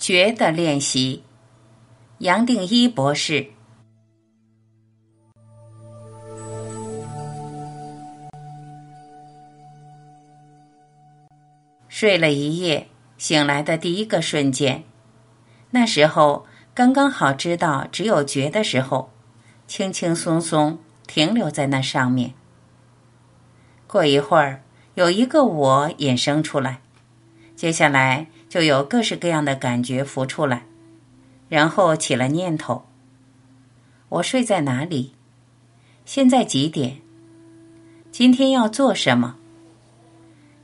觉的练习，杨定一博士。睡了一夜，醒来的第一个瞬间，那时候刚刚好知道只有觉的时候，轻轻松松停留在那上面。过一会儿，有一个我衍生出来，接下来。就有各式各样的感觉浮出来，然后起了念头：我睡在哪里？现在几点？今天要做什么？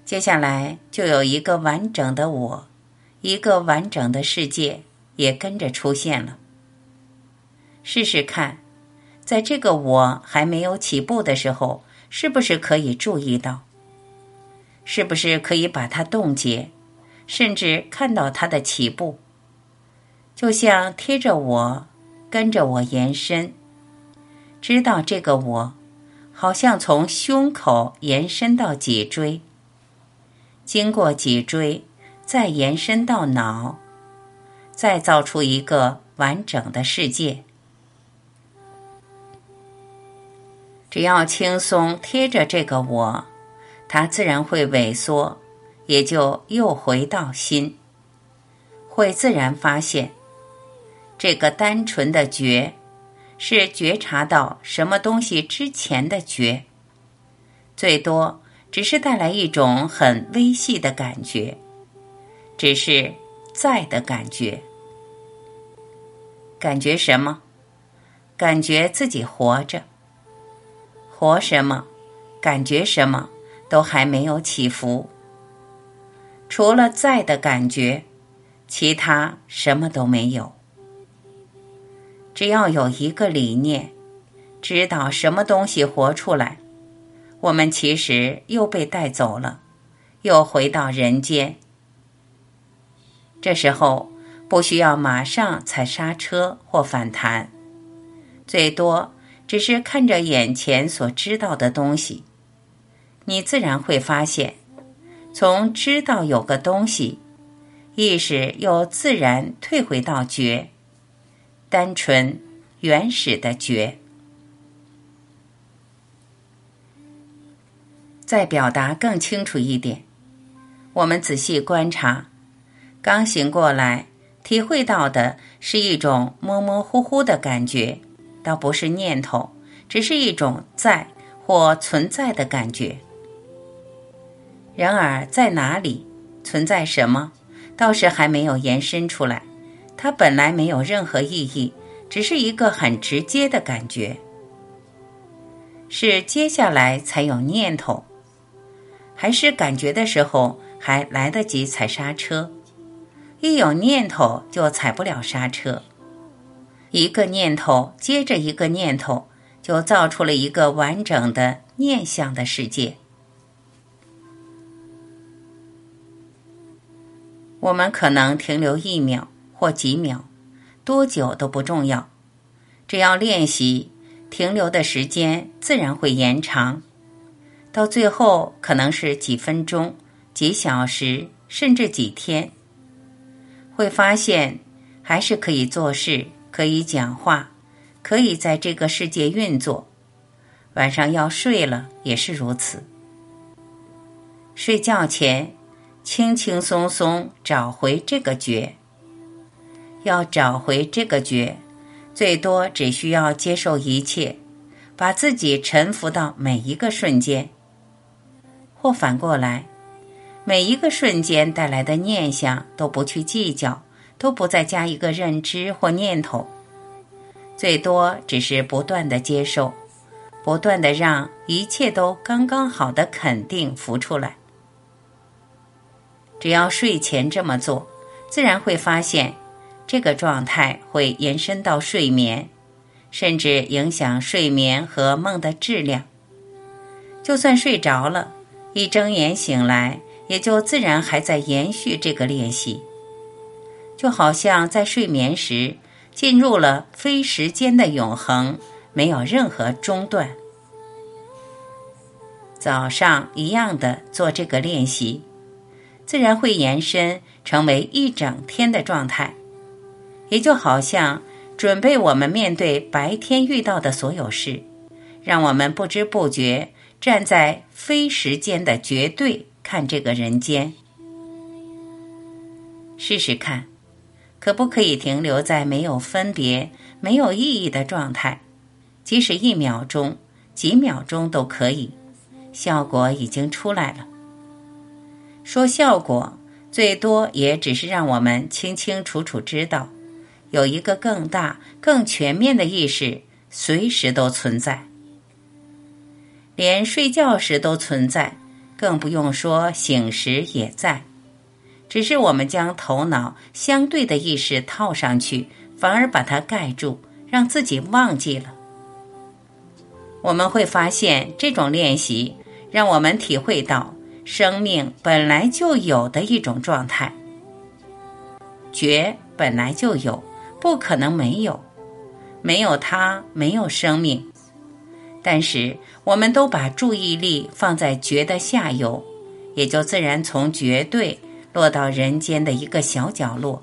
接下来就有一个完整的我，一个完整的世界也跟着出现了。试试看，在这个我还没有起步的时候，是不是可以注意到？是不是可以把它冻结？甚至看到它的起步，就像贴着我，跟着我延伸，知道这个我，好像从胸口延伸到脊椎，经过脊椎，再延伸到脑，再造出一个完整的世界。只要轻松贴着这个我，它自然会萎缩。也就又回到心，会自然发现，这个单纯的觉，是觉察到什么东西之前的觉，最多只是带来一种很微细的感觉，只是在的感觉，感觉什么？感觉自己活着，活什么？感觉什么？都还没有起伏。除了在的感觉，其他什么都没有。只要有一个理念，知道什么东西活出来，我们其实又被带走了，又回到人间。这时候不需要马上踩刹车或反弹，最多只是看着眼前所知道的东西，你自然会发现。从知道有个东西，意识又自然退回到觉，单纯原始的觉。再表达更清楚一点，我们仔细观察，刚醒过来，体会到的是一种模模糊糊的感觉，倒不是念头，只是一种在或存在的感觉。然而，在哪里存在什么，倒是还没有延伸出来。它本来没有任何意义，只是一个很直接的感觉。是接下来才有念头，还是感觉的时候还来得及踩刹车？一有念头就踩不了刹车。一个念头接着一个念头，就造出了一个完整的念想的世界。我们可能停留一秒或几秒，多久都不重要，只要练习，停留的时间自然会延长，到最后可能是几分钟、几小时，甚至几天。会发现还是可以做事，可以讲话，可以在这个世界运作。晚上要睡了也是如此，睡觉前。轻轻松松找回这个觉，要找回这个觉，最多只需要接受一切，把自己臣服到每一个瞬间，或反过来，每一个瞬间带来的念想都不去计较，都不再加一个认知或念头，最多只是不断的接受，不断的让一切都刚刚好的肯定浮出来。只要睡前这么做，自然会发现，这个状态会延伸到睡眠，甚至影响睡眠和梦的质量。就算睡着了，一睁眼醒来，也就自然还在延续这个练习，就好像在睡眠时进入了非时间的永恒，没有任何中断。早上一样的做这个练习。自然会延伸成为一整天的状态，也就好像准备我们面对白天遇到的所有事，让我们不知不觉站在非时间的绝对看这个人间。试试看，可不可以停留在没有分别、没有意义的状态？即使一秒钟、几秒钟都可以，效果已经出来了。说效果，最多也只是让我们清清楚楚知道，有一个更大、更全面的意识，随时都存在，连睡觉时都存在，更不用说醒时也在。只是我们将头脑相对的意识套上去，反而把它盖住，让自己忘记了。我们会发现，这种练习让我们体会到生命本来就有的一种状态。觉本来就有，不可能没有，没有它，没有生命。但是，我们都把注意力放在觉的下游，也就自然从绝对。落到人间的一个小角落，